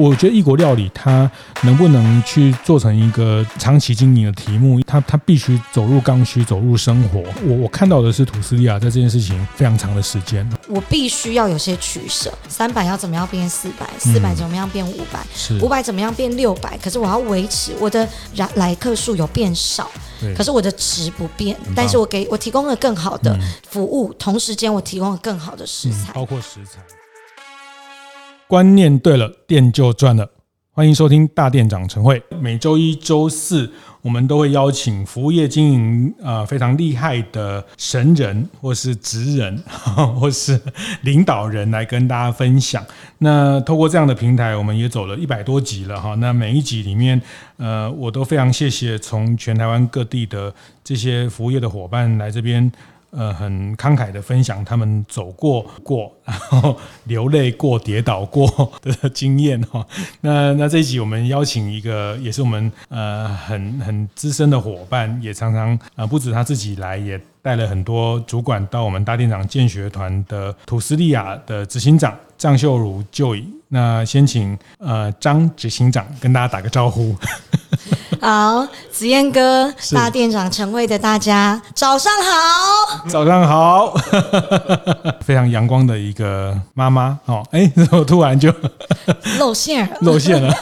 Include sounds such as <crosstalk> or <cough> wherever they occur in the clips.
我觉得异国料理它能不能去做成一个长期经营的题目，它它必须走入刚需，走入生活。我我看到的是土司利亚在这件事情非常长的时间，我必须要有些取舍，三百要怎么样变四百，四百怎么样变五百，五百怎么样变六百？可是我要维持我的来来客数有变少，可是我的值不变，但是我给我提供了更好的服务，同时间我提供了更好的食材，包括食材。观念对了，店就赚了。欢迎收听大店长晨会。每周一、周四，我们都会邀请服务业经营呃非常厉害的神人，或是职人，<laughs> 或是领导人来跟大家分享。那透过这样的平台，我们也走了一百多集了哈。那每一集里面，呃，我都非常谢谢从全台湾各地的这些服务业的伙伴来这边。呃，很慷慨的分享他们走过过，然后流泪过、跌倒过的经验哈。那那这一集我们邀请一个，也是我们呃很很资深的伙伴，也常常呃不止他自己来，也带了很多主管到我们大店长见学团的土斯利亚的执行长张秀如 Joy。那先请呃张执行长跟大家打个招呼。<laughs> <laughs> 好，子燕哥，大店长晨会的大家，早上好，早上好，<laughs> 非常阳光的一个妈妈。哦，哎，<laughs> 我突然就露馅露馅了，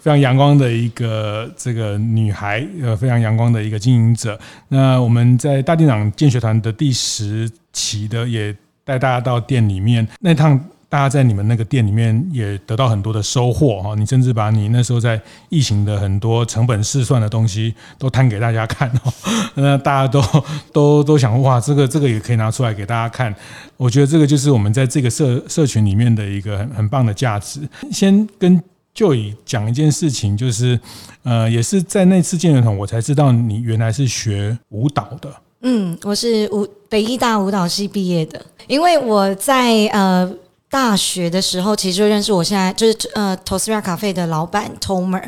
非常阳光的一个这个女孩，呃，非常阳光的一个经营者。那我们在大店长建学团的第十期的，也带大家到店里面。那趟。大家在你们那个店里面也得到很多的收获哈，你甚至把你那时候在疫情的很多成本试算的东西都摊给大家看哦，<laughs> 那大家都 <laughs> 都都想哇，这个这个也可以拿出来给大家看。我觉得这个就是我们在这个社社群里面的一个很很棒的价值。先跟 Joy 讲一件事情，就是呃，也是在那次见学团，我才知道你原来是学舞蹈的。嗯，我是舞北艺大舞蹈系毕业的，因为我在呃。大学的时候，其实就认识我现在就是呃 Tosria Cafe 的老板 Tomer。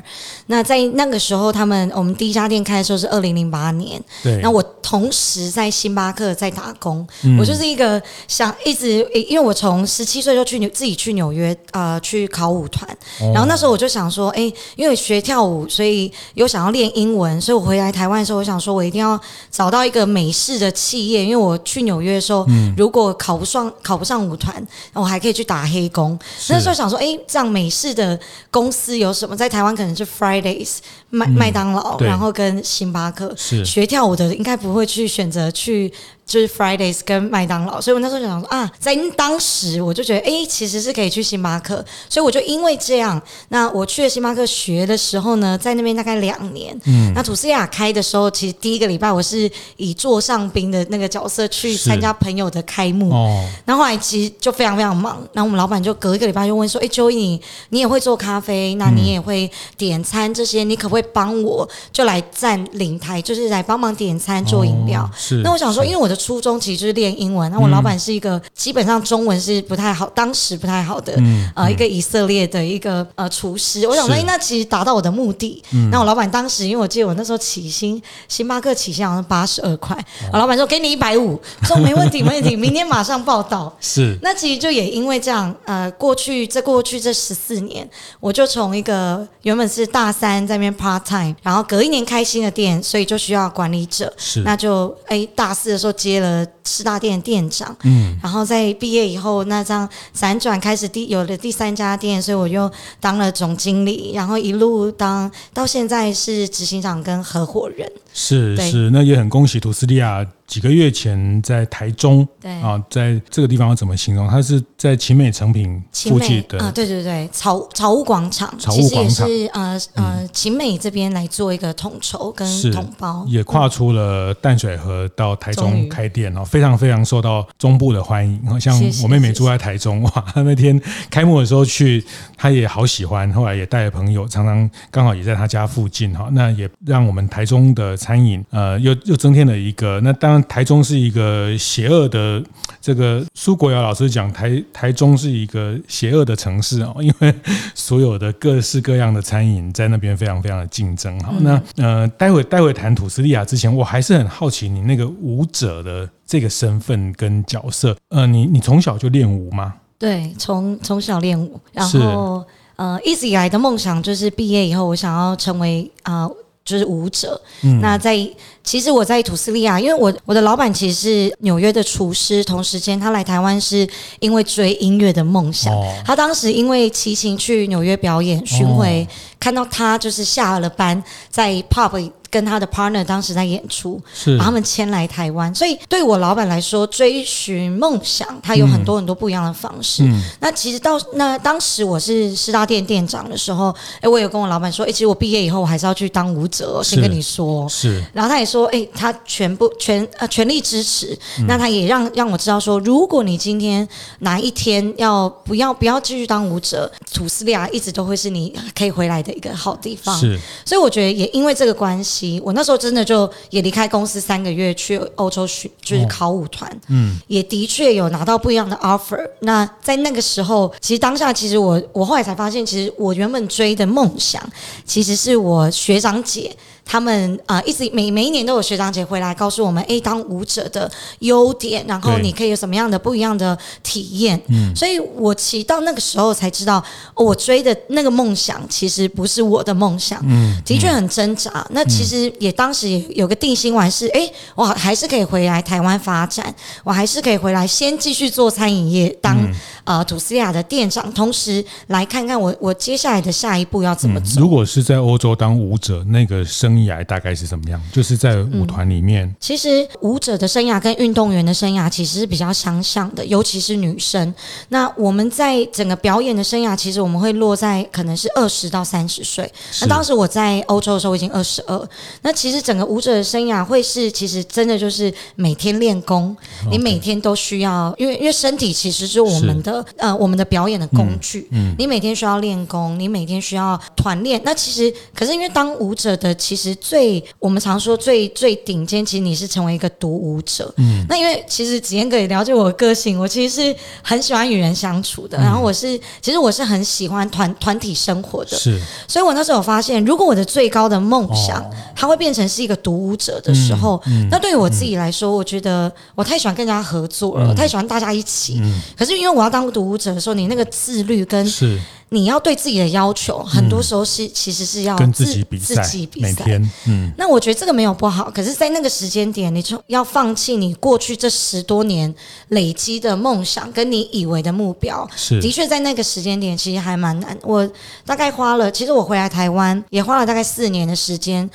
那在那个时候，他们我们第一家店开的时候是二零零八年。对。那我同时在星巴克在打工，嗯、我就是一个想一直，因为我从十七岁就去纽自己去纽约呃去考舞团，哦、然后那时候我就想说，哎，因为学跳舞，所以又想要练英文，所以我回来台湾的时候，我想说我一定要找到一个美式的企业，因为我去纽约的时候，嗯、如果考不上考不上舞团，我还可以。去打黑工，那时候想说，哎，这样美式的公司有什么？在台湾可能是 Fridays 麦麦当劳，然后跟星巴克。是学跳舞的应该不会去选择去。就是 Fridays 跟麦当劳，所以我那时候就想说啊，在当时我就觉得，哎、欸，其实是可以去星巴克，所以我就因为这样，那我去了星巴克学的时候呢，在那边大概两年。嗯，那吐司利亚开的时候，其实第一个礼拜我是以座上宾的那个角色去参加朋友的开幕。哦，然后后来其实就非常非常忙，然后我们老板就隔一个礼拜就问说，哎、欸，Joy，你你也会做咖啡，那你也会点餐这些，你可不可以帮我就来站领台，就是来帮忙点餐做饮料？哦、是，那我想说，因为我的初中其实就是练英文。那我老板是一个基本上中文是不太好，当时不太好的，呃，一个以色列的一个呃厨师。我想说，那其实达到我的目的。那我老板当时，因为我记得我那时候起薪，星巴克起薪好像八十二块，我老板说给你一百五，说没问题，没问题，明天马上报道。是。那其实就也因为这样，呃，过去这过去这十四年，我就从一个原本是大三在那边 part time，然后隔一年开新的店，所以就需要管理者。是。那就哎大四的时候接了。四大店店长，嗯，然后在毕业以后，那这样辗转开始第有了第三家店，所以我又当了总经理，然后一路当到现在是执行长跟合伙人。是是，那也很恭喜图斯利亚。几个月前在台中，对啊，在这个地方要怎么形容？它是在秦美成品附近的啊，对对对，草草屋广场，草屋广场是呃呃秦美这边来做一个统筹跟统包，也跨出了淡水河到台中开店哦，非常非常受到中部的欢迎。像我妹妹住在台中哇，那天开幕的时候去，她也好喜欢，后来也带了朋友，常常刚好也在她家附近哈，那也让我们台中的餐饮呃又又增添了一个。那当然。像台中是一个邪恶的，这个苏国尧老师讲台台中是一个邪恶的城市哦，因为所有的各式各样的餐饮在那边非常非常的竞争。好，那呃，待会待会谈土司利亚之前，我还是很好奇你那个舞者的这个身份跟角色。呃，你你从小就练舞吗？对，从从小练舞，然后呃，一直以来的梦想就是毕业以后，我想要成为啊。呃就是舞者，嗯、那在其实我在土斯利亚，因为我我的老板其实是纽约的厨师，同时间他来台湾是因为追音乐的梦想，哦、他当时因为骑行去纽约表演巡回，哦、看到他就是下了班在 pub。跟他的 partner 当时在演出，是把他们迁来台湾，所以对我老板来说，追寻梦想，他有很多很多不一样的方式。嗯、那其实到那当时我是师大店店长的时候，哎，我有跟我老板说，哎，其实我毕业以后我还是要去当舞者，先跟你说。是，然后他也说，哎，他全部全呃全力支持。嗯、那他也让让我知道说，如果你今天哪一天要不要不要继续当舞者，土司利亚一直都会是你可以回来的一个好地方。是，所以我觉得也因为这个关系。我那时候真的就也离开公司三个月去欧洲学，就是考舞团，嗯，也的确有拿到不一样的 offer。那在那个时候，其实当下，其实我我后来才发现，其实我原本追的梦想，其实是我学长姐。他们啊、呃，一直每每一年都有学长姐回来告诉我们，哎，当舞者的优点，然后你可以有什么样的不一样的体验。嗯，所以我其实到那个时候才知道，哦、我追的那个梦想其实不是我的梦想。嗯，的确很挣扎。嗯、那其实也当时也有个定心丸是，哎，我还是可以回来台湾发展，我还是可以回来先继续做餐饮业，当、嗯、呃吐司利亚的店长，同时来看看我我接下来的下一步要怎么走。嗯、如果是在欧洲当舞者，那个生生涯大概是怎么样？就是在舞团里面、嗯。其实舞者的生涯跟运动员的生涯其实是比较相像的，尤其是女生。那我们在整个表演的生涯，其实我们会落在可能是二十到三十岁。那当时我在欧洲的时候，我已经二十二。那其实整个舞者的生涯会是，其实真的就是每天练功，你每天都需要，因为因为身体其实是我们的呃我们的表演的工具。嗯，嗯你每天需要练功，你每天需要团练。那其实可是因为当舞者的其实。最我们常说最最顶尖，其实你是成为一个独舞者。嗯，那因为其实子嫣哥也了解我的个性，我其实是很喜欢与人相处的。嗯、然后我是其实我是很喜欢团团体生活的。是，所以我那时候发现，如果我的最高的梦想，哦、它会变成是一个独舞者的时候，嗯嗯、那对于我自己来说，我觉得我太喜欢跟人家合作了，太喜欢大家一起。嗯、可是因为我要当独舞者的时候，你那个自律跟是。你要对自己的要求，很多时候是、嗯、其实是要跟自己比赛，自己比赛。每天，嗯，那我觉得这个没有不好，可是，在那个时间点，你就要放弃你过去这十多年累积的梦想，跟你以为的目标。是，的确在那个时间点，其实还蛮难。我大概花了，其实我回来台湾也花了大概四年的时间。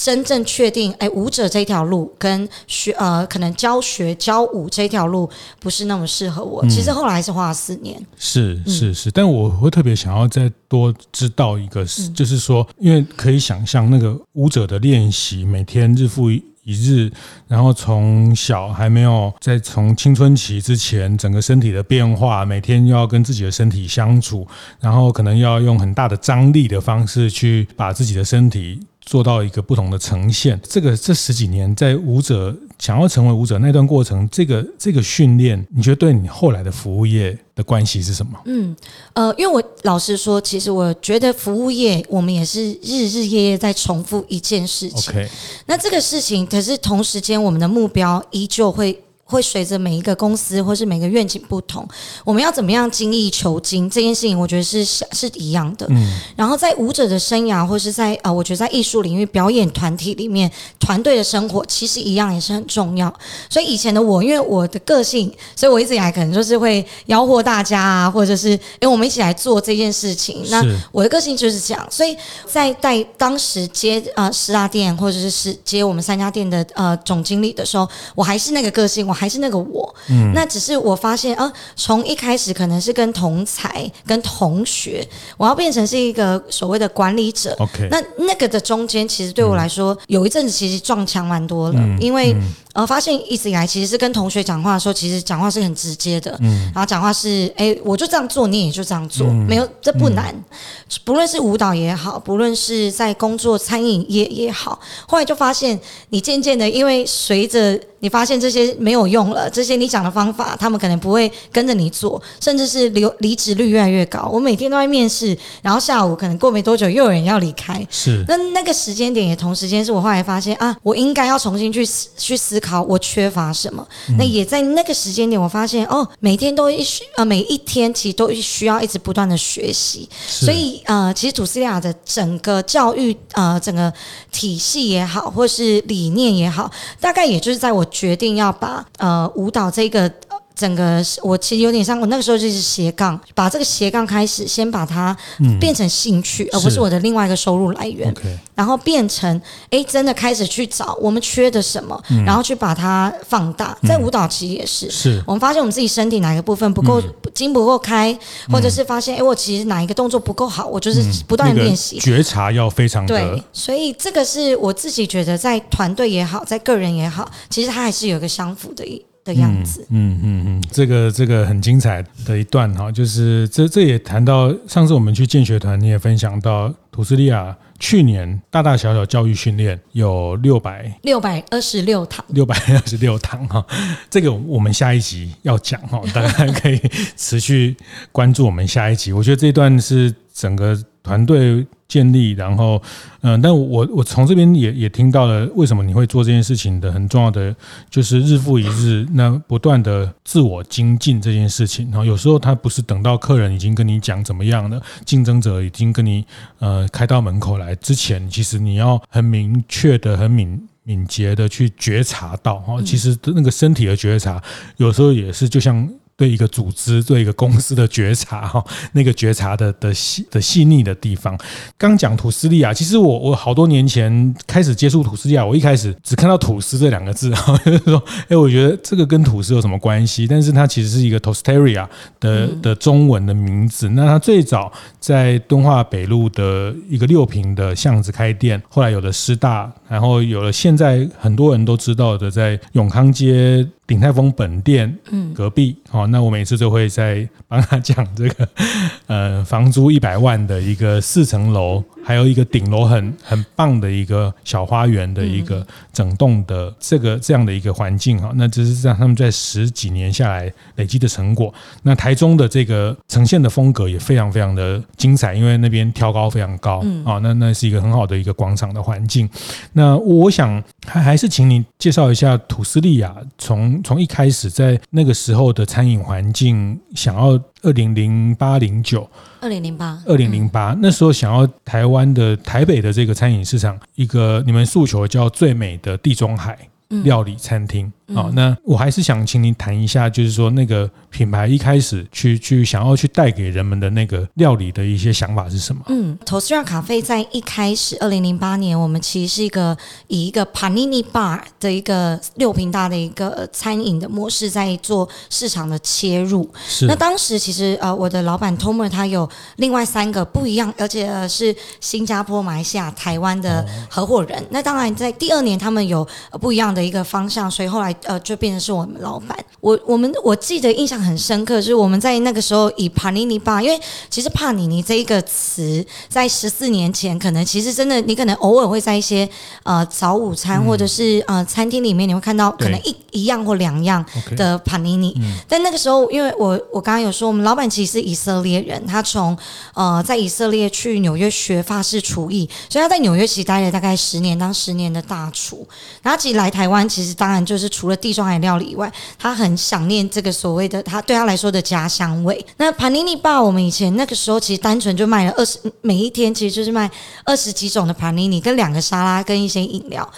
真正确定，哎，舞者这条路跟学呃，可能教学教舞这条路不是那么适合我。嗯、其实后来还是花了四年。是是是，但我会特别想要再多知道一个，嗯、就是说，因为可以想象那个舞者的练习，每天日复一日，然后从小还没有在从青春期之前，整个身体的变化，每天要跟自己的身体相处，然后可能要用很大的张力的方式去把自己的身体。做到一个不同的呈现，这个这十几年在舞者想要成为舞者那段过程，这个这个训练，你觉得对你后来的服务业的关系是什么？嗯，呃，因为我老实说，其实我觉得服务业我们也是日日夜夜在重复一件事情。Okay. 那这个事情，可是同时间我们的目标依旧会。会随着每一个公司或是每个愿景不同，我们要怎么样精益求精这件事情，我觉得是是一样的。嗯，然后在舞者的生涯，或是在呃，我觉得在艺术领域表演团体里面，团队的生活其实一样也是很重要。所以以前的我，因为我的个性，所以我一直以来可能就是会吆喝大家啊，或者是哎，我们一起来做这件事情。那我的个性就是这样，所以在在当时接呃十大店或者是是接我们三家店的呃总经理的时候，我还是那个个性，我。还是那个我，嗯，那只是我发现，啊，从一开始可能是跟同才、跟同学，我要变成是一个所谓的管理者。OK，那那个的中间，其实对我来说，嗯、有一阵子其实撞墙蛮多了，嗯、因为。嗯。呃，发现一直以来其实是跟同学讲话的时候，其实讲话是很直接的，嗯，然后讲话是，哎，我就这样做，你也就这样做，嗯、没有，这不难。嗯、不论是舞蹈也好，不论是在工作餐饮业也好，后来就发现，你渐渐的，因为随着你发现这些没有用了，这些你讲的方法，他们可能不会跟着你做，甚至是留离职率越来越高。我每天都在面试，然后下午可能过没多久又有人要离开。是，那那个时间点也同时间是我后来发现啊，我应该要重新去去思考我缺乏什么。嗯、那也在那个时间点，我发现哦，每天都需呃每一天其实都需要一直不断的学习。所以呃，其实吐司利亚的整个教育呃整个体系也好，或是理念也好，大概也就是在我决定要把呃舞蹈这个。整个我其实有点像我那个时候就是斜杠，把这个斜杠开始先把它变成兴趣，嗯、而不是我的另外一个收入来源。然后变成哎，真的开始去找我们缺的什么，嗯、然后去把它放大。在舞蹈其实也是，是我们发现我们自己身体哪个部分不够筋、嗯、不够开，或者是发现哎，我其实哪一个动作不够好，我就是不断练习。嗯那个、觉察要非常对，所以这个是我自己觉得在团队也好，在个人也好，其实它还是有一个相符的一。的样子，嗯嗯嗯，这个这个很精彩的一段哈，就是这这也谈到上次我们去建学团，你也分享到土斯利亚去年大大小小教育训练有六百六百二十六堂，六百二十六堂哈，这个我们下一集要讲哈，大家可以持续关注我们下一集。我觉得这段是整个团队。建立，然后，嗯、但我我从这边也也听到了，为什么你会做这件事情的很重要的就是日复一日，那不断的自我精进这件事情。然后有时候他不是等到客人已经跟你讲怎么样了，竞争者已经跟你呃开到门口来之前，其实你要很明确的、很敏敏捷的去觉察到哈，其实那个身体的觉察，有时候也是就像。对一个组织、对一个公司的觉察 <laughs> 哈，那个觉察的的细的细腻的地方。刚讲土司利亚，其实我我好多年前开始接触土司利亚，我一开始只看到吐司这两个字，<laughs> 就是说，哎，我觉得这个跟吐司有什么关系？但是它其实是一个 Tostaria 的的中文的名字。那它最早在敦化北路的一个六平的巷子开店，后来有了师大，然后有了现在很多人都知道的在永康街。鼎泰丰本店隔壁，好，那我每次都会在 <laughs> 帮他讲这个，呃，房租一百万的一个四层楼。还有一个顶楼很很棒的一个小花园的一个整栋的这个这样的一个环境哈，那这是让他们在十几年下来累积的成果。那台中的这个呈现的风格也非常非常的精彩，因为那边挑高非常高啊，那那是一个很好的一个广场的环境。那我想还还是请你介绍一下土斯利亚从从一开始在那个时候的餐饮环境，想要二零零八零九。二零零八，二零零八，那时候想要台湾的台北的这个餐饮市场，一个你们诉求叫最美的地中海料理餐厅。好、哦，那我还是想请您谈一下，就是说那个品牌一开始去去想要去带给人们的那个料理的一些想法是什么？嗯，Tostera Cafe 在一开始，二零零八年，我们其实是一个以一个 Panini Bar 的一个六平大的一个餐饮的模式在做市场的切入。是。那当时其实呃，我的老板 Tomer 他有另外三个不一样，而且是新加坡、马来西亚、台湾的合伙人。哦、那当然在第二年他们有不一样的一个方向，所以后来。呃，就变成是我们老板。我我们我记得印象很深刻，就是我们在那个时候以帕尼尼吧，因为其实帕尼尼这一个词，在十四年前，可能其实真的，你可能偶尔会在一些呃早午餐或者是呃餐厅里面，你会看到可能一一样或两样的帕尼尼。但那个时候，因为我我刚刚有说，我们老板其实是以色列人，他从呃在以色列去纽约学法式厨艺，所以他在纽约其实待了大概十年，当十年的大厨。然后其实来台湾，其实当然就是除了了地中海料理以外，他很想念这个所谓的他对他来说的家乡味。那盘尼尼爸我们以前那个时候其实单纯就卖了二十，每一天其实就是卖二十几种的盘尼尼跟两个沙拉跟一些饮料。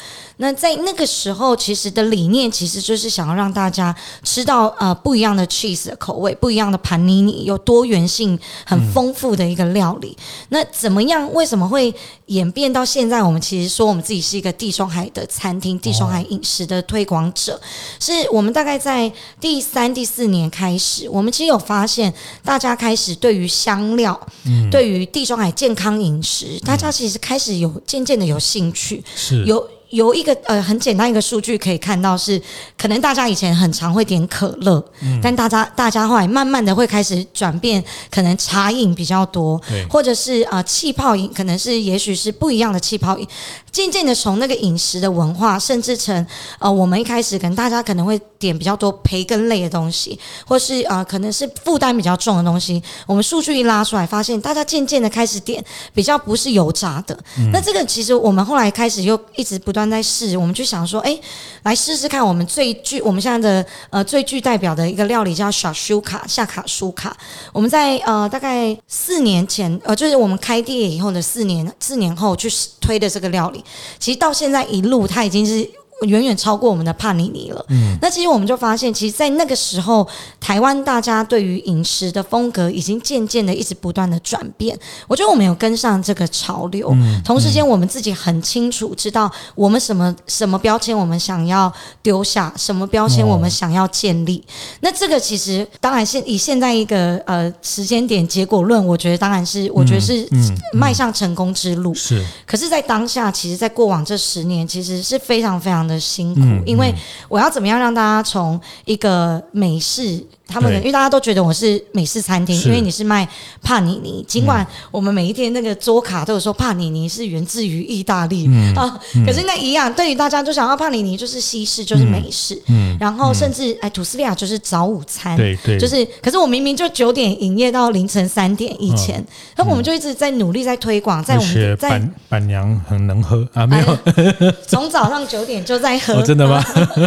那在那个时候，其实的理念其实就是想要让大家吃到呃不一样的 cheese 的口味，不一样的 Panini，有多元性很丰富的一个料理。嗯、那怎么样？为什么会演变到现在？我们其实说我们自己是一个地中海的餐厅，地中海饮食的推广者。是我们大概在第三、第四年开始，我们其实有发现，大家开始对于香料，嗯、对于地中海健康饮食，大家其实开始有渐渐的有兴趣，是有。有一个呃很简单一个数据可以看到是，可能大家以前很常会点可乐，嗯、但大家大家后来慢慢的会开始转变，可能茶饮比较多，对或者是啊、呃、气泡饮，可能是也许是不一样的气泡饮。渐渐的从那个饮食的文化，甚至成呃，我们一开始可能大家可能会点比较多培根类的东西，或是呃，可能是负担比较重的东西。我们数据一拉出来，发现大家渐渐的开始点比较不是油炸的。嗯、那这个其实我们后来开始又一直不断在试，我们就想说，哎，来试试看，我们最具我们现在的呃最具代表的一个料理叫小舒卡夏卡舒卡。我们在呃大概四年前，呃，就是我们开店以后的四年四年后去推的这个料理。其实到现在一路，它已经是。远远超过我们的帕尼尼了。嗯，那其实我们就发现，其实，在那个时候，台湾大家对于饮食的风格已经渐渐的一直不断的转变。我觉得我们有跟上这个潮流。嗯，同时间，我们自己很清楚知道我们什么什么标签我们想要丢下，什么标签我们想要建立。那这个其实当然现以现在一个呃时间点结果论，我觉得当然是我觉得是迈向成功之路。是，可是，在当下，其实，在过往这十年，其实是非常非常的。的辛苦，因为我要怎么样让大家从一个美式。他们因为大家都觉得我是美式餐厅，因为你是卖帕尼尼。尽管我们每一天那个桌卡都有说帕尼尼是源自于意大利啊，可是那一样，对于大家就想要帕尼尼就是西式，就是美式。嗯，然后甚至哎，吐司利亚就是早午餐，对对，就是。可是我明明就九点营业到凌晨三点以前，那我们就一直在努力在推广，在我们在板板娘很能喝啊，没有，<laughs> 从早上九点就在喝，真的吗？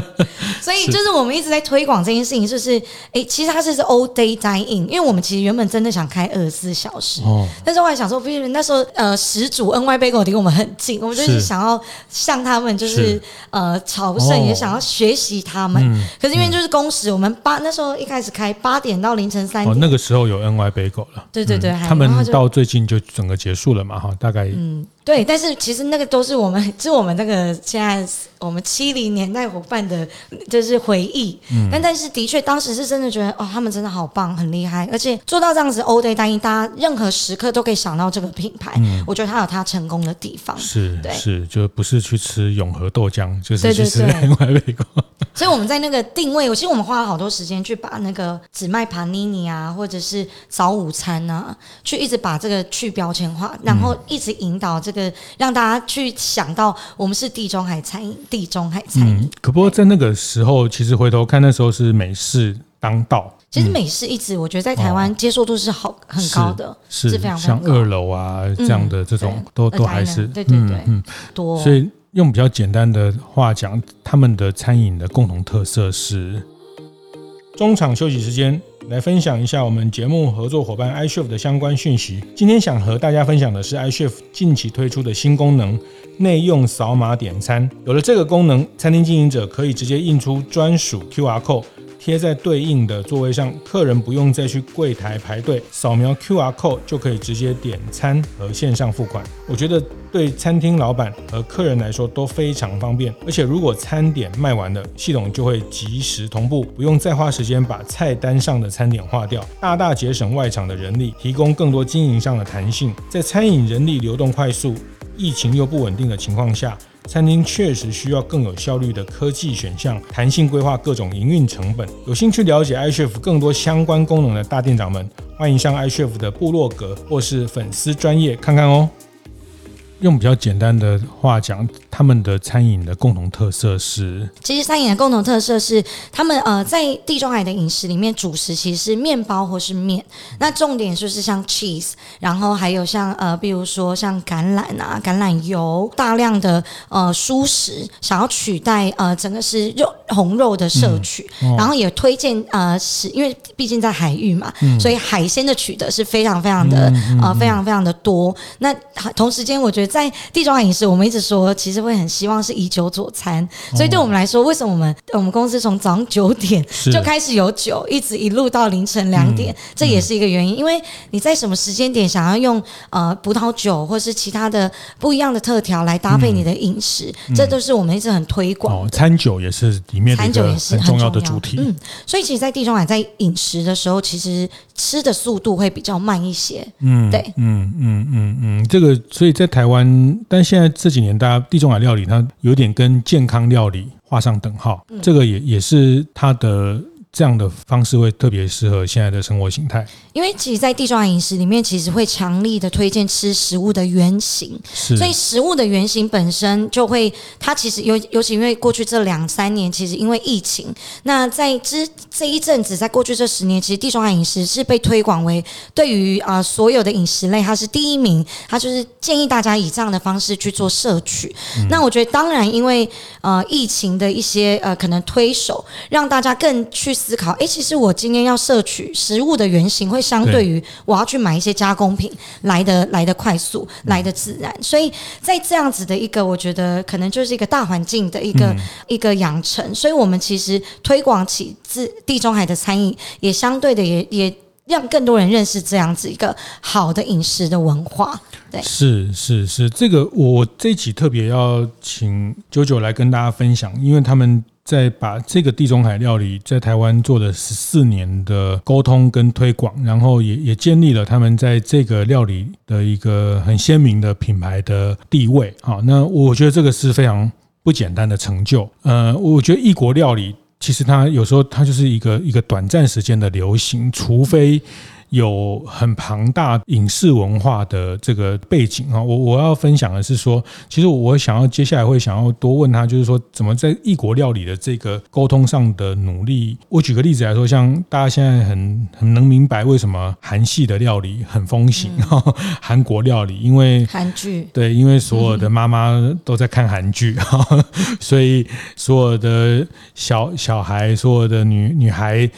<laughs> 所以就是我们一直在推广这件事情，就是哎。其实它是是 all day dine in，因为我们其实原本真的想开二十四小时，哦、但是我还想说，那时候呃，始祖 NY Bagel 离我们很近，我们就是。想要向他们就是，是。呃朝圣，哦、也想要学习他们。嗯、可是因为就是工时，我们八那时候一开始开八点到凌晨三点，哦，那个时候有 NY Bagel 了，对对对，嗯、他们到最近就整个结束了嘛，哈，大概嗯。对，但是其实那个都是我们，<laughs> 是我们那个现在我们七零年代伙伴的，就是回忆。嗯。但但是的确，当时是真的觉得，哦，他们真的好棒，很厉害，而且做到这样子，all day dining，大家任何时刻都可以想到这个品牌。嗯。我觉得它有它成功的地方。是，对是，就不是去吃永和豆浆，就是去吃另外一个。所以我们在那个定位，我其实我们花了好多时间去把那个只卖帕尼尼啊，或者是早午餐啊，去一直把这个去标签化，然后一直引导这个让大家去想到我们是地中海餐饮，地中海餐饮。嗯，可不过在那个时候，其实回头看那时候是美式当道。其实美式一直我觉得在台湾接受度是好很高的，是非常像二楼啊这样的这种都都还是对对对嗯多，所以。用比较简单的话讲，他们的餐饮的共同特色是中场休息时间，来分享一下我们节目合作伙伴 i s h e f 的相关讯息。今天想和大家分享的是 i s h e f 近期推出的新功能——内用扫码点餐。有了这个功能，餐厅经营者可以直接印出专属 QR code。贴在对应的座位上，客人不用再去柜台排队，扫描 QR code 就可以直接点餐和线上付款。我觉得对餐厅老板和客人来说都非常方便。而且如果餐点卖完了，系统就会及时同步，不用再花时间把菜单上的餐点划掉，大大节省外场的人力，提供更多经营上的弹性。在餐饮人力流动快速、疫情又不稳定的情况下，餐厅确实需要更有效率的科技选项，弹性规划各种营运成本。有兴趣了解 iChef 更多相关功能的大店长们，欢迎上 iChef 的部落格或是粉丝专业看看哦。用比较简单的话讲，他们的餐饮的共同特色是，其实餐饮的共同特色是，他们呃在地中海的饮食里面，主食其实是面包或是面，那重点就是像 cheese，然后还有像呃比如说像橄榄啊、橄榄油，大量的呃蔬食，想要取代呃整个是肉红肉的摄取，嗯哦、然后也推荐呃是因为毕竟在海域嘛，嗯、所以海鲜的取得是非常非常的、嗯、呃非常非常的多。那同时间，我觉得。在地中海饮食，我们一直说，其实会很希望是以酒佐餐，所以对我们来说，为什么我们我们公司从早上九点就开始有酒，一直一路到凌晨两点，这也是一个原因。因为你在什么时间点想要用呃葡萄酒或是其他的不一样的特调来搭配你的饮食，这都是我们一直很推广。餐酒也是里面餐酒也是很重要的主题。嗯，所以其实，在地中海在饮食的时候，其实吃的速度会比较慢一些。嗯，对，嗯嗯嗯嗯，这个所以在台湾。嗯，但现在这几年，大家地中海料理它有点跟健康料理画上等号，这个也也是它的这样的方式会特别适合现在的生活形态？因为其实，在地中海饮食里面，其实会强力的推荐吃食物的原型，所以食物的原型本身就会，它其实尤尤其因为过去这两三年，其实因为疫情，那在之这一阵子，在过去这十年，其实地中海饮食是被推广为对于啊、呃、所有的饮食类，它是第一名，它就是建议大家以这样的方式去做摄取。嗯、那我觉得，当然，因为呃疫情的一些呃可能推手，让大家更去思考，哎，其实我今天要摄取食物的原型，会相对于我要去买一些加工品来的来的快速，来的自然。所以在这样子的一个，我觉得可能就是一个大环境的一个、嗯、一个养成。所以我们其实推广起自地中海的餐饮，也相对的也也让更多人认识这样子一个好的饮食的文化。对，是是是，这个我这一集特别要请九九来跟大家分享，因为他们。在把这个地中海料理在台湾做了十四年的沟通跟推广，然后也也建立了他们在这个料理的一个很鲜明的品牌的地位。好，那我觉得这个是非常不简单的成就。呃，我觉得异国料理其实它有时候它就是一个一个短暂时间的流行，除非。有很庞大影视文化的这个背景啊，我我要分享的是说，其实我想要接下来会想要多问他，就是说怎么在异国料理的这个沟通上的努力。我举个例子来说，像大家现在很很能明白为什么韩系的料理很风行，<laughs> 韩国料理因为韩剧对，因为所有的妈妈都在看韩剧，<laughs> 所以所有的小小孩，所有的女女孩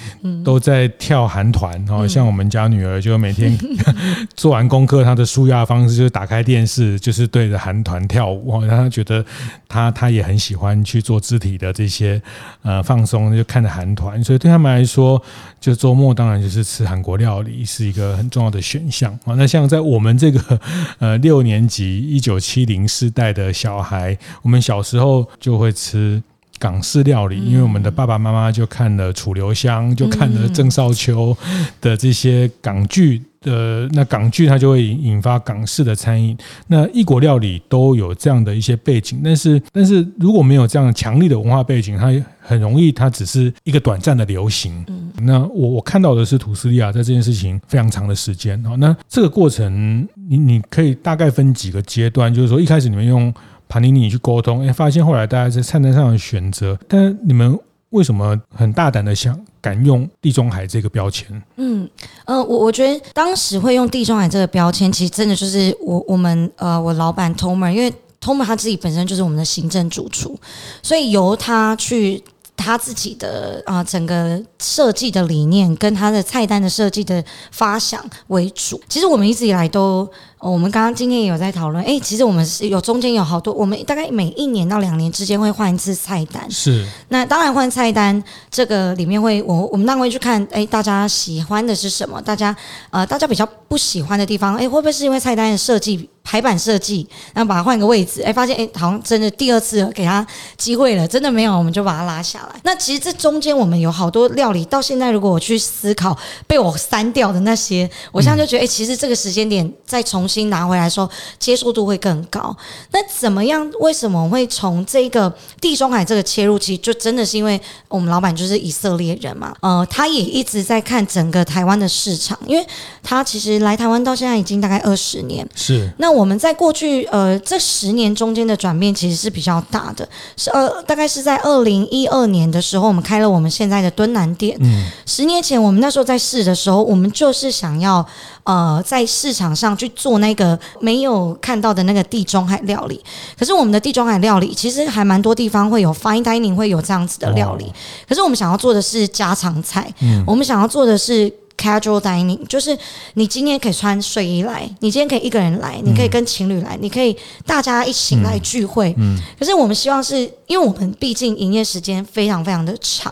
都在跳韩团啊，像我们家。家女儿就每天 <laughs> 做完功课，她的舒压方式就是打开电视，就是对着韩团跳舞。让她觉得她她也很喜欢去做肢体的这些呃放松，就看着韩团。所以对他们来说，就周末当然就是吃韩国料理是一个很重要的选项啊。那像在我们这个呃六年级一九七零世代的小孩，我们小时候就会吃。港式料理，因为我们的爸爸妈妈就看了楚留香，就看了郑少秋的这些港剧的，那港剧它就会引发港式的餐饮。那异国料理都有这样的一些背景，但是但是如果没有这样强力的文化背景，它很容易它只是一个短暂的流行。那我我看到的是土斯利亚在这件事情非常长的时间啊。那这个过程，你你可以大概分几个阶段，就是说一开始你们用。帕尼尼去沟通，哎，发现后来大家在菜单上的选择，但你们为什么很大胆的想敢用地中海这个标签？嗯，呃，我我觉得当时会用地中海这个标签，其实真的就是我我们呃，我老板 Tomer，因为 Tomer 他自己本身就是我们的行政主厨，所以由他去。他自己的啊，整个设计的理念跟他的菜单的设计的发想为主。其实我们一直以来都，我们刚刚今天也有在讨论。哎，其实我们是有中间有好多，我们大概每一年到两年之间会换一次菜单。是。那当然换菜单，这个里面会，我我们当然会去看，哎，大家喜欢的是什么？大家呃，大家比较不喜欢的地方，哎，会不会是因为菜单的设计？排版设计，然后把它换个位置，哎，发现哎，好像真的第二次给他机会了，真的没有，我们就把它拉下来。那其实这中间我们有好多料理，到现在如果我去思考被我删掉的那些，我现在就觉得，哎，其实这个时间点再重新拿回来说，接受度会更高。那怎么样？为什么会从这个地中海这个切入？其实就真的是因为我们老板就是以色列人嘛，呃，他也一直在看整个台湾的市场，因为他其实来台湾到现在已经大概二十年，是那。我们在过去呃这十年中间的转变其实是比较大的，是呃大概是在二零一二年的时候，我们开了我们现在的敦南店。嗯，十年前我们那时候在试的时候，我们就是想要呃在市场上去做那个没有看到的那个地中海料理。可是我们的地中海料理其实还蛮多地方会有 fine dining 会有这样子的料理，可是我们想要做的是家常菜，嗯，我们想要做的是。Casual dining 就是你今天可以穿睡衣来，你今天可以一个人来，你可以跟情侣来，你可以大家一起来聚会。嗯，可是我们希望是因为我们毕竟营业时间非常非常的长，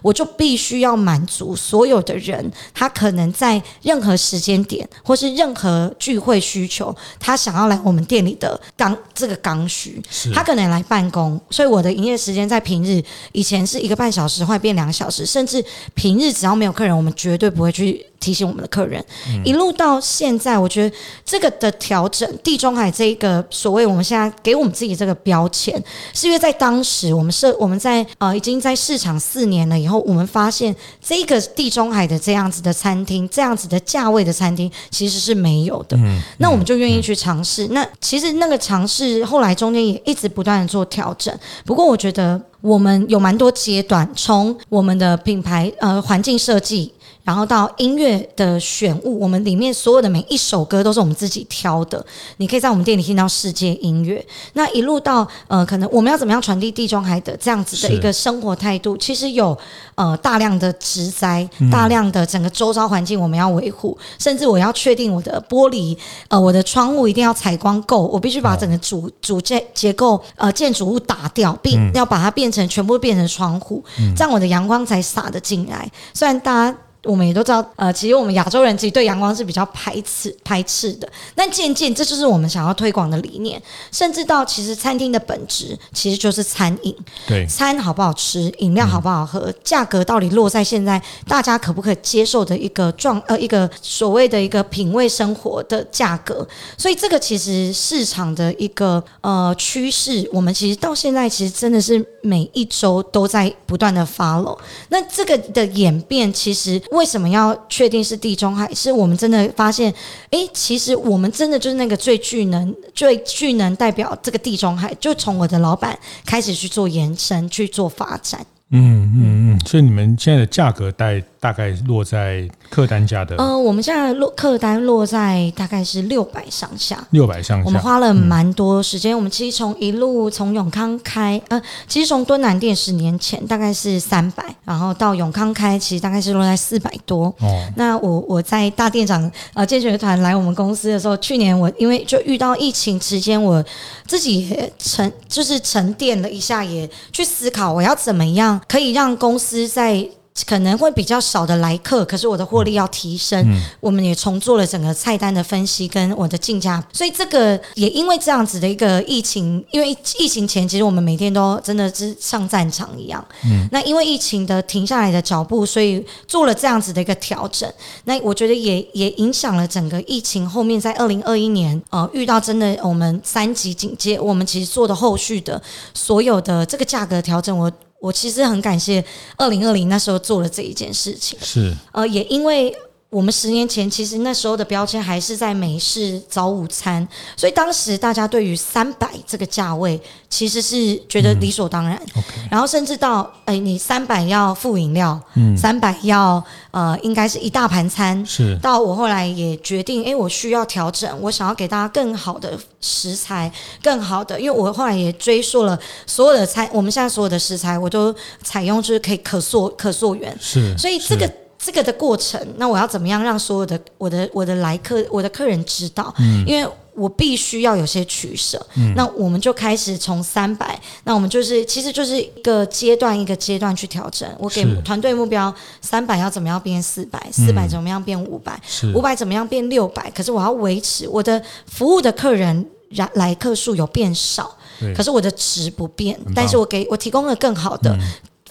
我就必须要满足所有的人，他可能在任何时间点或是任何聚会需求，他想要来我们店里的刚这个刚需，他可能来办公，所以我的营业时间在平日以前是一个半小时，会变两个小时，甚至平日只要没有客人，我们绝对不会去。去提醒我们的客人。嗯、一路到现在，我觉得这个的调整，地中海这一个所谓我们现在给我们自己这个标签，是因为在当时我们设我们在呃已经在市场四年了以后，我们发现这个地中海的这样子的餐厅，这样子的价位的餐厅其实是没有的。嗯、那我们就愿意去尝试。嗯、那其实那个尝试后来中间也一直不断的做调整。不过我觉得。我们有蛮多阶段，从我们的品牌呃环境设计。然后到音乐的选物，我们里面所有的每一首歌都是我们自己挑的。你可以在我们店里听到世界音乐。那一路到呃，可能我们要怎么样传递地中海的这样子的一个生活态度？其实有呃大量的植栽，大量的整个周遭环境我们要维护，嗯、甚至我要确定我的玻璃呃我的窗户一定要采光够，我必须把整个主主建结构呃建筑物打掉，并要把它变成全部变成窗户，嗯、这样我的阳光才洒得进来。虽然大家。我们也都知道，呃，其实我们亚洲人其实对阳光是比较排斥排斥的。但渐渐，这就是我们想要推广的理念。甚至到其实餐厅的本质其实就是餐饮，对，餐好不好吃，饮料好不好喝，嗯、价格到底落在现在大家可不可以接受的一个状呃一个所谓的一个品味生活的价格。所以这个其实市场的一个呃趋势，我们其实到现在其实真的是每一周都在不断的 follow。那这个的演变其实。为什么要确定是地中海？是我们真的发现，诶，其实我们真的就是那个最具能、最具能代表这个地中海，就从我的老板开始去做延伸、去做发展。嗯嗯嗯，所以你们现在的价格带。大概落在客单价的，呃，我们现在落客单落在大概是六百上下，六百上下。我们花了蛮多时间，嗯、我们其实从一路从永康开，呃，其实从敦南店十年前大概是三百，然后到永康开，其实大概是落在四百多。哦，那我我在大店长呃建学团来我们公司的时候，去年我因为就遇到疫情期间，我自己沉就是沉淀了一下，也去思考我要怎么样可以让公司在。可能会比较少的来客，可是我的获利要提升。嗯、我们也重做了整个菜单的分析跟我的竞价，所以这个也因为这样子的一个疫情，因为疫情前其实我们每天都真的是上战场一样。嗯，那因为疫情的停下来的脚步，所以做了这样子的一个调整。那我觉得也也影响了整个疫情后面在二零二一年呃遇到真的我们三级警戒，我们其实做的后续的所有的这个价格调整，我。我其实很感谢二零二零那时候做了这一件事情，是。呃，也因为我们十年前其实那时候的标签还是在美式早午餐，所以当时大家对于三百这个价位其实是觉得理所当然。嗯 okay、然后甚至到哎，你三百要付饮料，嗯，三百要呃，应该是一大盘餐，是。到我后来也决定，哎，我需要调整，我想要给大家更好的食材，更好的，因为我后来也追溯了所有的菜，我们现在所有的食材我都采用就是可以可溯可溯源，是。所以这个。这个的过程，那我要怎么样让所有的我的我的来客我的客人知道？嗯，因为我必须要有些取舍。嗯，那我们就开始从三百，那我们就是其实就是一个阶段一个阶段去调整。我给团队目标，三百要怎么样变四百，四百怎么样变五百，五百怎么样变六百？可是我要维持我的服务的客人来来客数有变少，可是我的值不变，但是我给我提供了更好的。嗯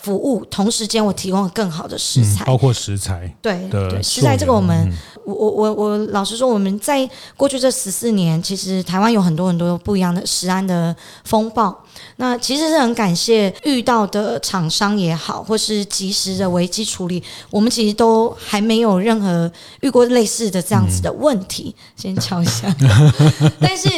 服务同时间，我提供了更好的食材，嗯、包括食材对对食材这个我们，嗯、我我我我老实说，我们在过去这十四年，其实台湾有很多很多不一样的食安的风暴。那其实是很感谢遇到的厂商也好，或是及时的危机处理，我们其实都还没有任何遇过类似的这样子的问题。嗯、<laughs> 先敲一下，<laughs> 但是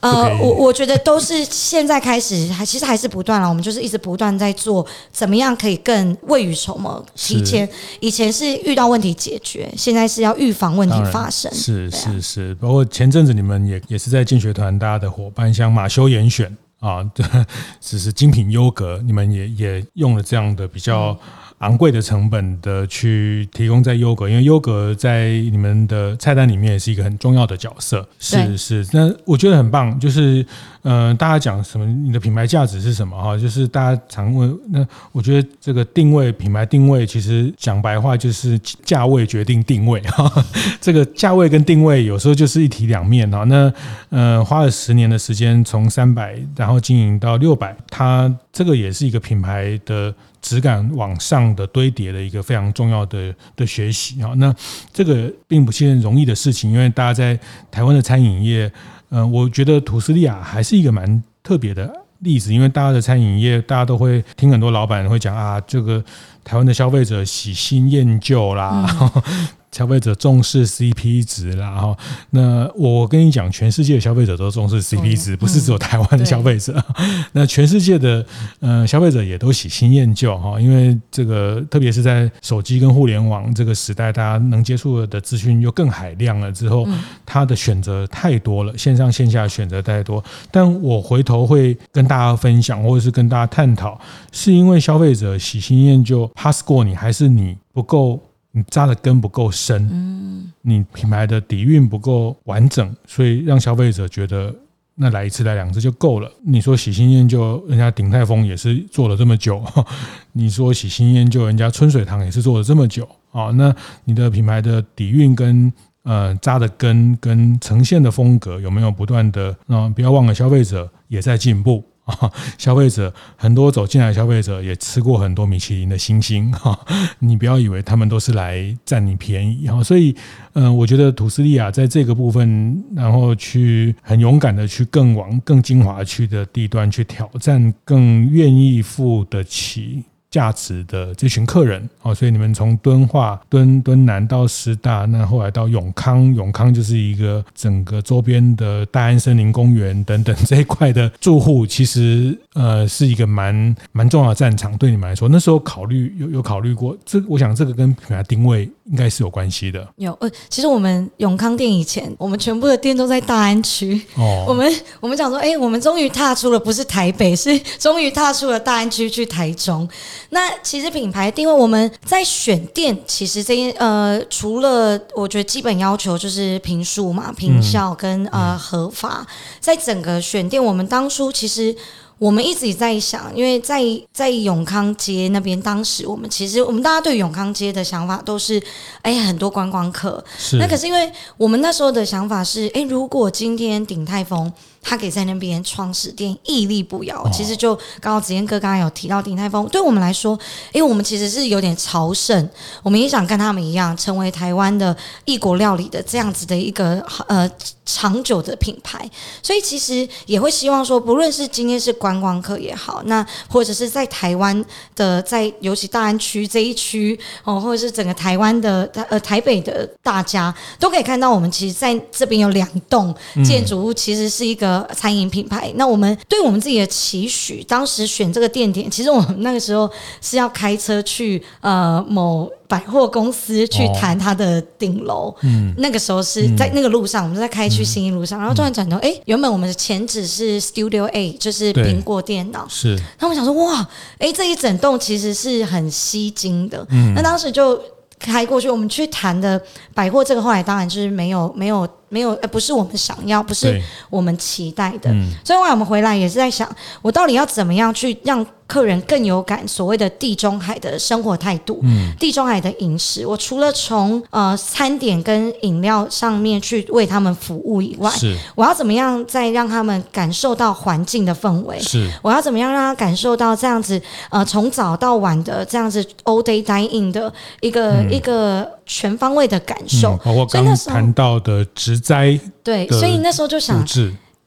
呃，我我觉得都是现在开始，还其实还是不断了。我们就是一直不断在做，怎么样可以更未雨绸缪，提前以前是遇到问题解决，现在是要预防问题发生。是是是，包括前阵子你们也也是在进学团大家的伙伴，像马修严选。啊，对，<laughs> 只是精品优格，你们也也用了这样的比较昂贵的成本的去提供在优格，因为优格在你们的菜单里面也是一个很重要的角色。是是，那我觉得很棒，就是嗯、呃，大家讲什么，你的品牌价值是什么哈？就是大家常问，那我觉得这个定位品牌定位，其实讲白话就是价位决定定位哈。<laughs> 这个价位跟定位有时候就是一体两面哈。那呃，花了十年的时间，从三百然后经营到六百，它这个也是一个品牌的。质感往上的堆叠的一个非常重要的的学习啊。那这个并不是件容易的事情，因为大家在台湾的餐饮业，嗯，我觉得图斯利亚还是一个蛮特别的例子，因为大家的餐饮业，大家都会听很多老板会讲啊，这个台湾的消费者喜新厌旧啦。嗯 <laughs> 消费者重视 CP 值啦，哈，那我跟你讲，全世界的消费者都重视 CP 值，不是只有台湾的消费者。<laughs> 那全世界的呃消费者也都喜新厌旧哈，因为这个特别是在手机跟互联网这个时代，大家能接触的资讯又更海量了之后，他的选择太多了，线上线下选择太多。但我回头会跟大家分享，或者是跟大家探讨，是因为消费者喜新厌旧 pass 过你，还是你不够？你扎的根不够深，嗯，你品牌的底蕴不够完整，所以让消费者觉得那来一次来两次就够了。你说喜新厌旧，人家鼎泰丰也是做了这么久；<laughs> 你说喜新厌旧，人家春水堂也是做了这么久啊。那你的品牌的底蕴跟呃扎的根跟呈现的风格有没有不断的？那，不要忘了，消费者也在进步。<laughs> 消费者很多走进来，消费者也吃过很多米其林的星星 <laughs> 哈，你不要以为他们都是来占你便宜哈。所以，嗯，我觉得土斯利亚在这个部分，然后去很勇敢的去更往更精华区的地段去挑战，更愿意付得起。价值的这群客人哦，所以你们从敦化、敦敦南到师大，那后来到永康，永康就是一个整个周边的大安森林公园等等这一块的住户，<laughs> 其实呃是一个蛮蛮重要的战场。对你们来说，那时候考虑有有考虑过这，我想这个跟品牌定位应该是有关系的。有呃，其实我们永康店以前，我们全部的店都在大安区哦。<laughs> 我们我们想说，哎，我们终于踏出了不是台北，是终于踏出了大安区去台中。那其实品牌定位，我们在选店，其实这些呃，除了我觉得基本要求就是评数嘛、评效跟呃合法，在整个选店，我们当初其实。我们一直也在想，因为在在永康街那边，当时我们其实我们大家对永康街的想法都是，哎，很多观光客。是。那可是因为我们那时候的想法是，哎，如果今天鼎泰丰他可以在那边创始店屹立不摇，哦、其实就刚刚子燕哥刚刚有提到鼎泰丰，对我们来说，因为我们其实是有点朝圣，我们也想跟他们一样，成为台湾的异国料理的这样子的一个呃。长久的品牌，所以其实也会希望说，不论是今天是观光客也好，那或者是在台湾的，在尤其大安区这一区哦，或者是整个台湾的呃台北的大家都可以看到，我们其实在这边有两栋建筑物，其实是一个餐饮品牌。嗯、那我们对我们自己的期许，当时选这个店点，其实我们那个时候是要开车去呃某。百货公司去谈它的顶楼，嗯，那个时候是在那个路上，我们在开去新一路上，然后突然转头，哎，原本我们的前址是 Studio A，就是苹果电脑，是。他们想说，哇，哎，这一整栋其实是很吸睛的，嗯，那当时就开过去，我们去谈的百货，这个后来当然就是没有，没有。没有，呃，不是我们想要，不是我们期待的。嗯、所以后来我们回来也是在想，我到底要怎么样去让客人更有感所谓的地中海的生活态度，嗯、地中海的饮食。我除了从呃餐点跟饮料上面去为他们服务以外，是我要怎么样再让他们感受到环境的氛围？是我要怎么样让他感受到这样子呃从早到晚的这样子 all day dine in 的一个、嗯、一个。全方位的感受，包括刚谈到的植栽，对，所以那时候就想。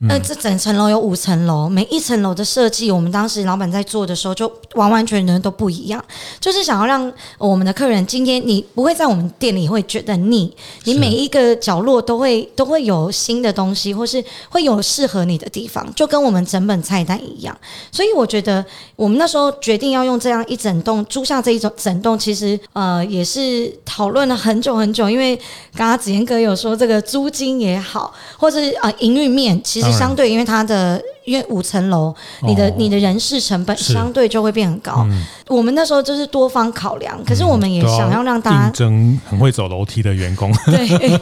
呃，这整层楼有五层楼，每一层楼的设计，我们当时老板在做的时候，就完完全全都不一样。就是想要让我们的客人今天你不会在我们店里会觉得腻，你每一个角落都会都会有新的东西，或是会有适合你的地方，就跟我们整本菜单一样。所以我觉得我们那时候决定要用这样一整栋租下这一种整栋，其实呃也是讨论了很久很久。因为刚刚子彦哥有说这个租金也好，或是呃营运面，其实。相对，因为它的因为五层楼，你的你的人事成本相对就会变很高。嗯、我们那时候就是多方考量，可是我们也想要让大家争很会走楼梯的员工。<laughs> 对，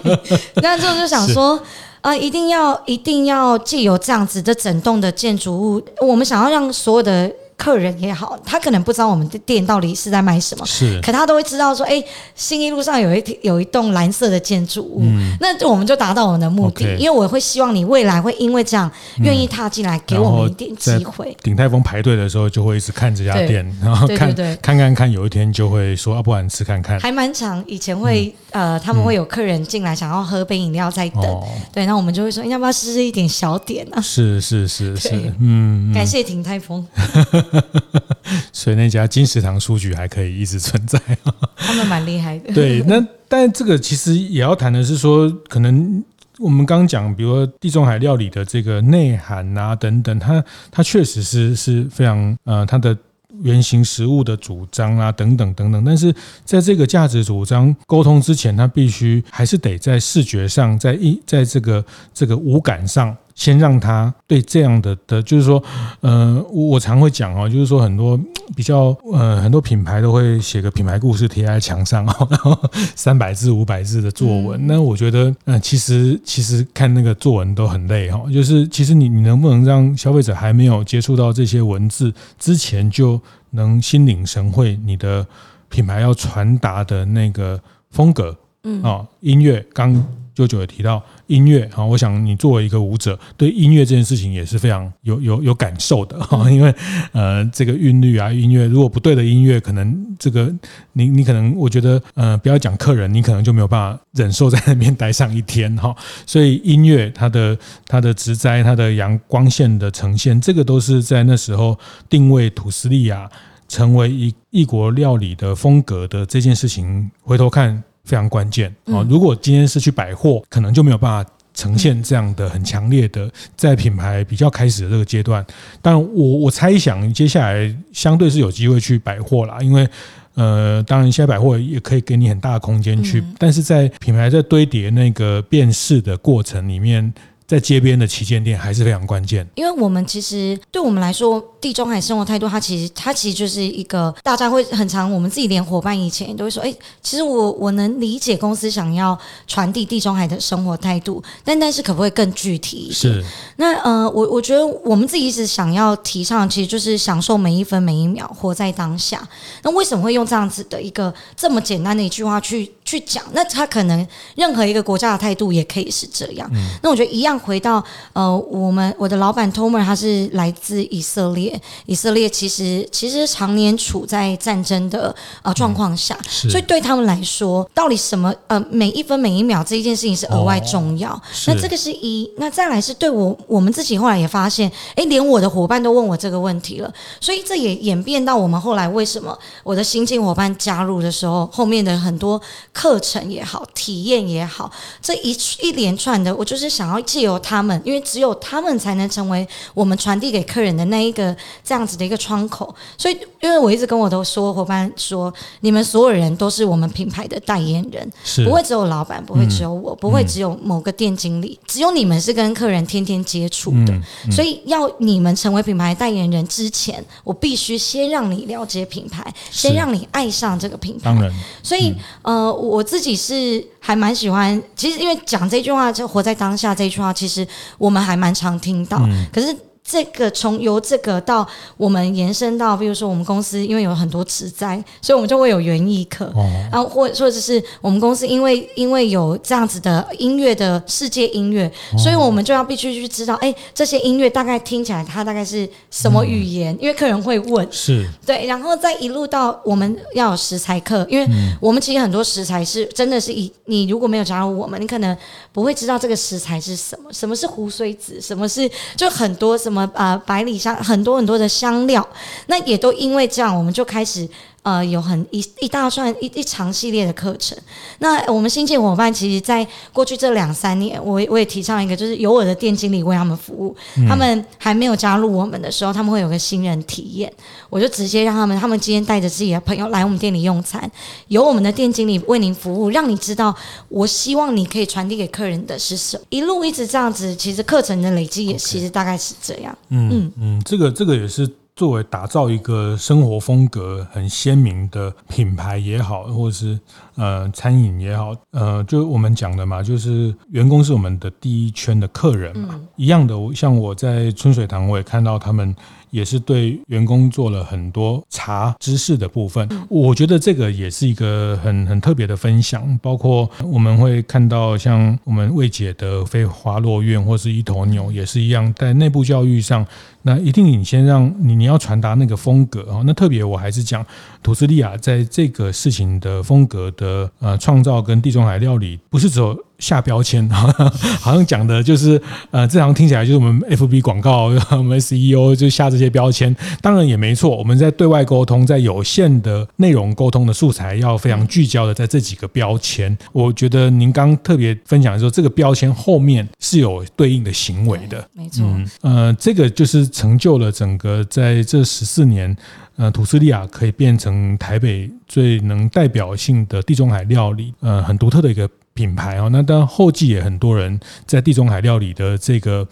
<laughs> 那时候就想说，啊、呃，一定要一定要既有这样子的整栋的建筑物，我们想要让所有的。客人也好，他可能不知道我们的店到底是在卖什么，是，可他都会知道说，哎，新一路上有一有一栋蓝色的建筑物，嗯、那我们就达到我们的目的。Okay, 因为我会希望你未来会因为这样愿意踏进来，给我们一点机会。鼎泰丰排队的时候，就会一直看这家店，然后看对看看看，有一天就会说，啊，不然吃看看。还蛮长，以前会、嗯、呃，他们会有客人进来，想要喝杯饮料，在等，哦、对，那我们就会说，要不要试试一点小点呢、啊？是是是是，嗯，感谢鼎泰丰。<laughs> <laughs> 所以那家金石堂书局还可以一直存在，<laughs> 他们蛮厉害的。对，那但这个其实也要谈的是说，可能我们刚刚讲，比如说地中海料理的这个内涵啊等等，它它确实是是非常呃，它的。原型食物的主张啊，等等等等，但是在这个价值主张沟通之前，它必须还是得在视觉上，在一在这个这个五感上，先让他对这样的的，就是说，呃，我常会讲哦，就是说很多比较呃很多品牌都会写个品牌故事贴在墙上哦，<laughs> 然后三百字五百字的作文，那我觉得，嗯，其实其实看那个作文都很累哈，就是其实你你能不能让消费者还没有接触到这些文字之前就能心领神会你的品牌要传达的那个风格，嗯，啊，音乐刚。舅舅也提到音乐哈，我想你作为一个舞者，对音乐这件事情也是非常有有有感受的哈，因为呃这个韵律啊，音乐如果不对的音乐，可能这个你你可能我觉得呃不要讲客人，你可能就没有办法忍受在那边待上一天哈。所以音乐它的它的植栽、它的阳光线的呈现，这个都是在那时候定位土斯利亚成为一异国料理的风格的这件事情，回头看。非常关键啊！如果今天是去百货，可能就没有办法呈现这样的很强烈的，在品牌比较开始的这个阶段。但我我猜想，接下来相对是有机会去百货啦，因为呃，当然现在百货也可以给你很大的空间去，但是在品牌在堆叠那个辨识的过程里面。在街边的旗舰店还是非常关键，因为我们其实对我们来说，地中海生活态度，它其实它其实就是一个大家会很常，我们自己连伙伴以前都会说，哎，其实我我能理解公司想要传递地中海的生活态度，但但是可不可以更具体一点？是。那呃，我我觉得我们自己一直想要提倡，其实就是享受每一分每一秒，活在当下。那为什么会用这样子的一个这么简单的一句话去去讲？那他可能任何一个国家的态度也可以是这样。嗯。那我觉得一样。回到呃，我们我的老板 Tomer 他是来自以色列，以色列其实其实常年处在战争的呃状况下，嗯，所以对他们来说，到底什么呃每一分每一秒这一件事情是额外重要。哦，那这个是一，那再来是对我我们自己后来也发现，哎，连我的伙伴都问我这个问题了，所以这也演变到我们后来为什么我的新进伙伴加入的时候，后面的很多课程也好，体验也好，这一一连串的，我就是想要借由。他们，因为只有他们才能成为我们传递给客人的那一个这样子的一个窗口。所以，因为我一直跟我的说伙伴说，你们所有人都是我们品牌的代言人，是不会只有老板，不会只有我，嗯、不会只有某个店经理，只有你们是跟客人天天接触的。所以，要你们成为品牌代言人之前，我必须先让你了解品牌，先让你爱上这个品牌。当然，所以、嗯、呃，我自己是还蛮喜欢。其实，因为讲这句话就活在当下，这句话。其实我们还蛮常听到，可是。这个从由这个到我们延伸到，比如说我们公司因为有很多植栽，所以我们就会有园艺课，哦、然后或或者是我们公司因为因为有这样子的音乐的世界音乐，哦、所以我们就要必须去知道，哎，这些音乐大概听起来它大概是什么语言？嗯、因为客人会问，是。对，然后再一路到我们要有食材课，因为我们其实很多食材是真的是以你如果没有加入我们，你可能不会知道这个食材是什么，什么是胡水子，什么是就很多什么。啊，百里香很多很多的香料，那也都因为这样，我们就开始。呃，有很一一大串一一长系列的课程。那我们新进伙伴，其实在过去这两三年，我我也提倡一个，就是有我的店经理为他们服务。嗯、他们还没有加入我们的时候，他们会有个新人体验，我就直接让他们，他们今天带着自己的朋友来我们店里用餐，由我们的店经理为您服务，让你知道，我希望你可以传递给客人的是什么。一路一直这样子，其实课程的累积也其实大概是这样。嗯嗯嗯，这个这个也是。作为打造一个生活风格很鲜明的品牌也好，或者是呃餐饮也好，呃，就我们讲的嘛，就是员工是我们的第一圈的客人嘛，嗯、一样的。像我在春水堂，我也看到他们也是对员工做了很多查知识的部分。我觉得这个也是一个很很特别的分享。包括我们会看到像我们未解的飞花落院或是一头牛也是一样，在内部教育上。那一定你先让你你要传达那个风格啊，那特别我还是讲吐斯利亚在这个事情的风格的呃创造跟地中海料理，不是只有下标签，<laughs> 好像讲的就是呃，这好像听起来就是我们 FB 广告，<laughs> 我们 SEO 就下这些标签，当然也没错，我们在对外沟通，在有限的内容沟通的素材，要非常聚焦的在这几个标签。我觉得您刚特别分享的时候，这个标签后面是有对应的行为的，没错，嗯，呃，这个就是。成就了整个在这十四年，呃，土司利亚可以变成台北最能代表性的地中海料理，呃，很独特的一个品牌哦。那当然后继也很多人在地中海料理的这个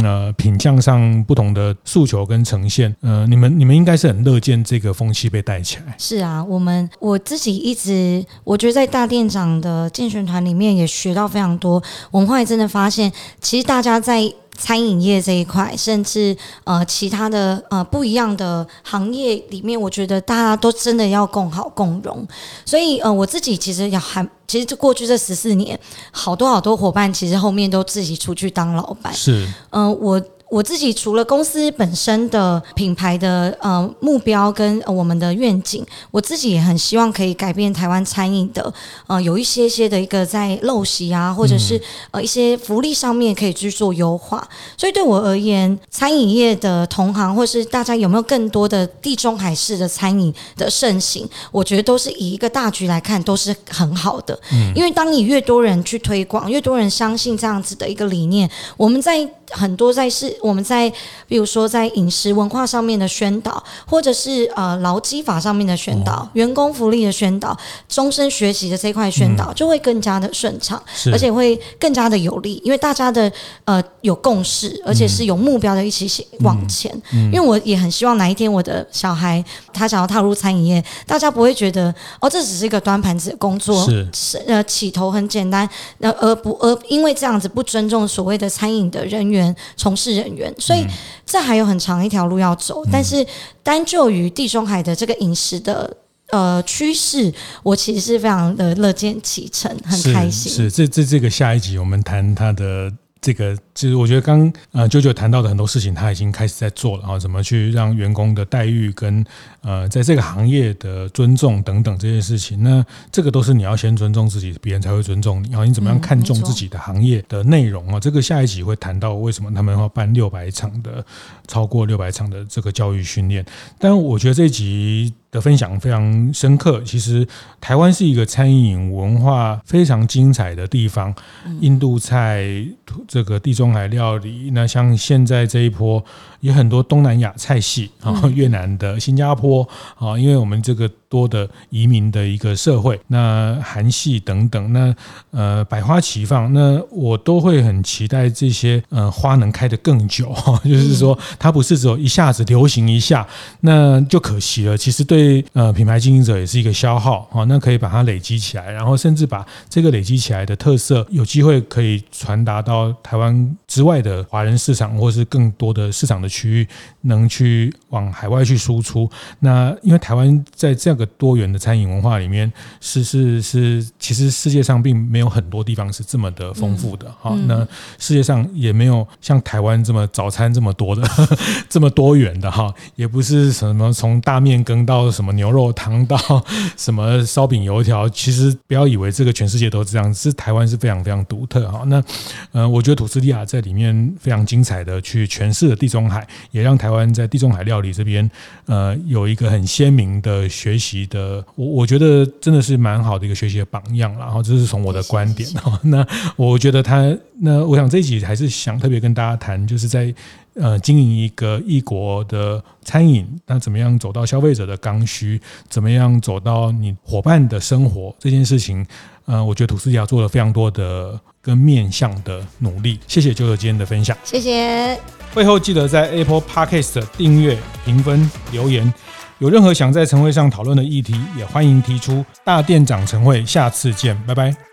呃品相上不同的诉求跟呈现，呃，你们你们应该是很乐见这个风气被带起来。是啊，我们我自己一直我觉得在大店长的竞选团里面也学到非常多，我们后来真的发现，其实大家在。餐饮业这一块，甚至呃其他的呃不一样的行业里面，我觉得大家都真的要共好共荣。所以呃我自己其实也还，其实这过去这十四年，好多好多伙伴其实后面都自己出去当老板。是，嗯、呃、我。我自己除了公司本身的品牌的呃目标跟我们的愿景，我自己也很希望可以改变台湾餐饮的呃有一些些的一个在陋习啊，或者是呃一些福利上面可以去做优化。所以对我而言，餐饮业的同行或是大家有没有更多的地中海式的餐饮的盛行，我觉得都是以一个大局来看都是很好的。嗯，因为当你越多人去推广，越多人相信这样子的一个理念，我们在。很多在是我们在，比如说在饮食文化上面的宣导，或者是呃劳基法上面的宣导，员工福利的宣导，终身学习的这块宣导，就会更加的顺畅，而且会更加的有利，因为大家的呃有共识，而且是有目标的一起往前。因为我也很希望哪一天我的小孩他想要踏入餐饮业，大家不会觉得哦这只是一个端盘子的工作，是。呃起头很简单，那而不而因为这样子不尊重所谓的餐饮的人员。从事人员，所以这还有很长一条路要走。但是单就于地中海的这个饮食的呃趋势，我其实是非常的乐见其成，很开心。是，是这这这个下一集我们谈他的。这个其实我觉得刚呃啾啾谈到的很多事情，他已经开始在做了啊，怎么去让员工的待遇跟呃在这个行业的尊重等等这些事情，那这个都是你要先尊重自己，别人才会尊重你啊。你怎么样看重自己的行业的内容啊？这个下一集会谈到为什么他们要办六百场的超过六百场的这个教育训练。但我觉得这一集。的分享非常深刻。其实台湾是一个餐饮文化非常精彩的地方，印度菜、这个地中海料理，那像现在这一波有很多东南亚菜系啊，越南的、新加坡啊，因为我们这个。多的移民的一个社会，那韩系等等，那呃百花齐放，那我都会很期待这些呃花能开得更久，<laughs> 就是说它不是只有一下子流行一下，那就可惜了。其实对呃品牌经营者也是一个消耗啊，那可以把它累积起来，然后甚至把这个累积起来的特色，有机会可以传达到台湾之外的华人市场，或是更多的市场的区域，能去往海外去输出。那因为台湾在这样。个多元的餐饮文化里面，是是是，其实世界上并没有很多地方是这么的丰富的哈。那世界上也没有像台湾这么早餐这么多的 <laughs> 这么多元的哈，也不是什么从大面羹到什么牛肉汤到什么烧饼油条，其实不要以为这个全世界都这样，是台湾是非常非常独特哈。那呃，我觉得土司利亚在里面非常精彩的去诠释了地中海，也让台湾在地中海料理这边呃有一个很鲜明的学习。的我我觉得真的是蛮好的一个学习的榜样，然后这是从我的观点哈。<laughs> 那我觉得他那我想这一集还是想特别跟大家谈，就是在呃经营一个异国的餐饮，那怎么样走到消费者的刚需，怎么样走到你伙伴的生活这件事情，呃，我觉得土司利亚做了非常多的跟面向的努力。谢谢九九今天的分享，谢谢。会后记得在 Apple Podcast 订阅、评分、留言。有任何想在晨会上讨论的议题，也欢迎提出。大店长晨会，下次见，拜拜。